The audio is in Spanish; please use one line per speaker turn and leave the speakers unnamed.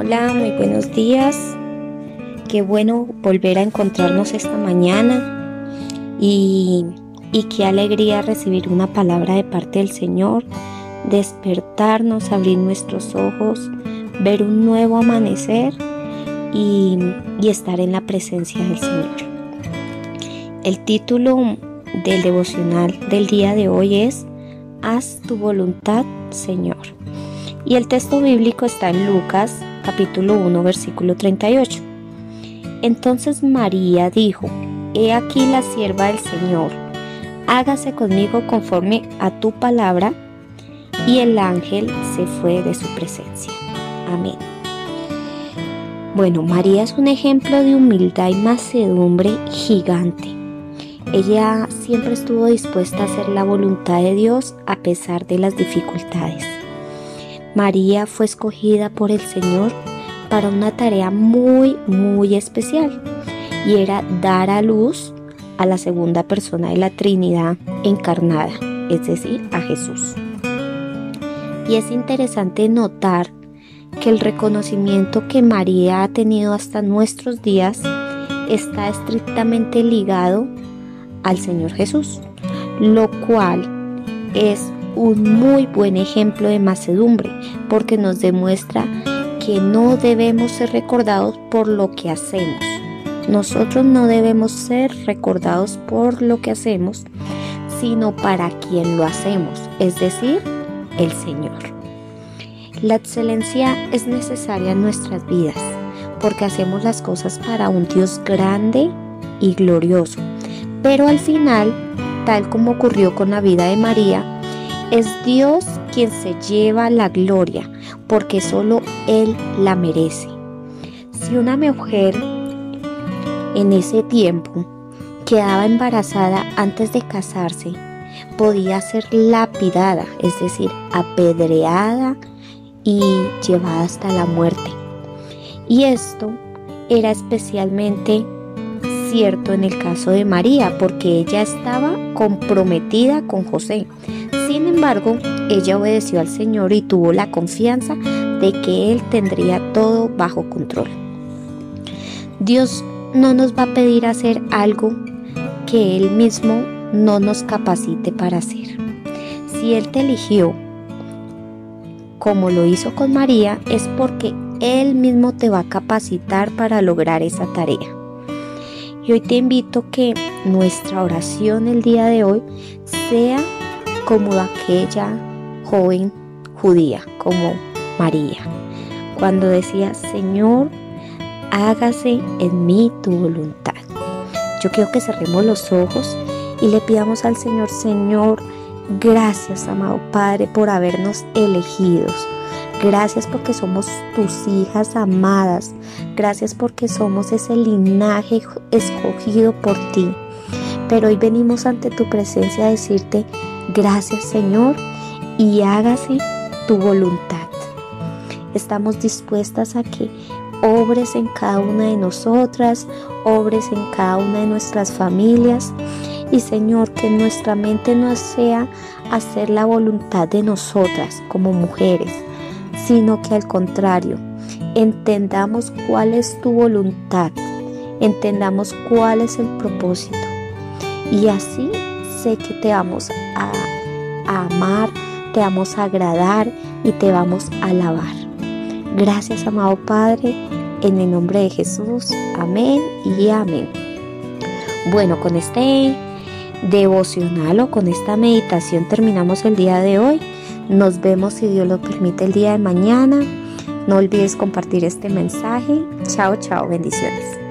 Hola, muy buenos días. Qué bueno volver a encontrarnos esta mañana y, y qué alegría recibir una palabra de parte del Señor, despertarnos, abrir nuestros ojos, ver un nuevo amanecer y, y estar en la presencia del Señor. El título del devocional del día de hoy es Haz tu voluntad, Señor. Y el texto bíblico está en Lucas capítulo 1 versículo 38. Entonces María dijo, He aquí la sierva del Señor, hágase conmigo conforme a tu palabra. Y el ángel se fue de su presencia. Amén. Bueno, María es un ejemplo de humildad y macedumbre gigante. Ella siempre estuvo dispuesta a hacer la voluntad de Dios a pesar de las dificultades. María fue escogida por el Señor para una tarea muy, muy especial y era dar a luz a la segunda persona de la Trinidad encarnada, es decir, a Jesús. Y es interesante notar que el reconocimiento que María ha tenido hasta nuestros días está estrictamente ligado al Señor Jesús, lo cual es un muy buen ejemplo de macedumbre porque nos demuestra que no debemos ser recordados por lo que hacemos. Nosotros no debemos ser recordados por lo que hacemos, sino para quien lo hacemos, es decir, el Señor. La excelencia es necesaria en nuestras vidas porque hacemos las cosas para un Dios grande y glorioso. Pero al final, tal como ocurrió con la vida de María, es Dios quien se lleva la gloria, porque solo Él la merece. Si una mujer en ese tiempo quedaba embarazada antes de casarse, podía ser lapidada, es decir, apedreada y llevada hasta la muerte. Y esto era especialmente cierto en el caso de María, porque ella estaba comprometida con José. Sin embargo, ella obedeció al Señor y tuvo la confianza de que Él tendría todo bajo control. Dios no nos va a pedir hacer algo que Él mismo no nos capacite para hacer. Si Él te eligió como lo hizo con María, es porque Él mismo te va a capacitar para lograr esa tarea. Y hoy te invito que nuestra oración el día de hoy sea como aquella joven judía, como María, cuando decía, Señor, hágase en mí tu voluntad. Yo quiero que cerremos los ojos y le pidamos al Señor, Señor, gracias, amado Padre, por habernos elegidos. Gracias porque somos tus hijas amadas. Gracias porque somos ese linaje escogido por ti. Pero hoy venimos ante tu presencia a decirte, Gracias Señor y hágase tu voluntad. Estamos dispuestas a que obres en cada una de nosotras, obres en cada una de nuestras familias. Y Señor, que nuestra mente no sea hacer la voluntad de nosotras como mujeres, sino que al contrario, entendamos cuál es tu voluntad, entendamos cuál es el propósito. Y así sé que te vamos a, amar, te vamos a agradar y te vamos a alabar. Gracias, amado Padre, en el nombre de Jesús. Amén y amén. Bueno, con este devocional o con esta meditación terminamos el día de hoy. Nos vemos si Dios lo permite el día de mañana. No olvides compartir este mensaje. Chao, chao, bendiciones.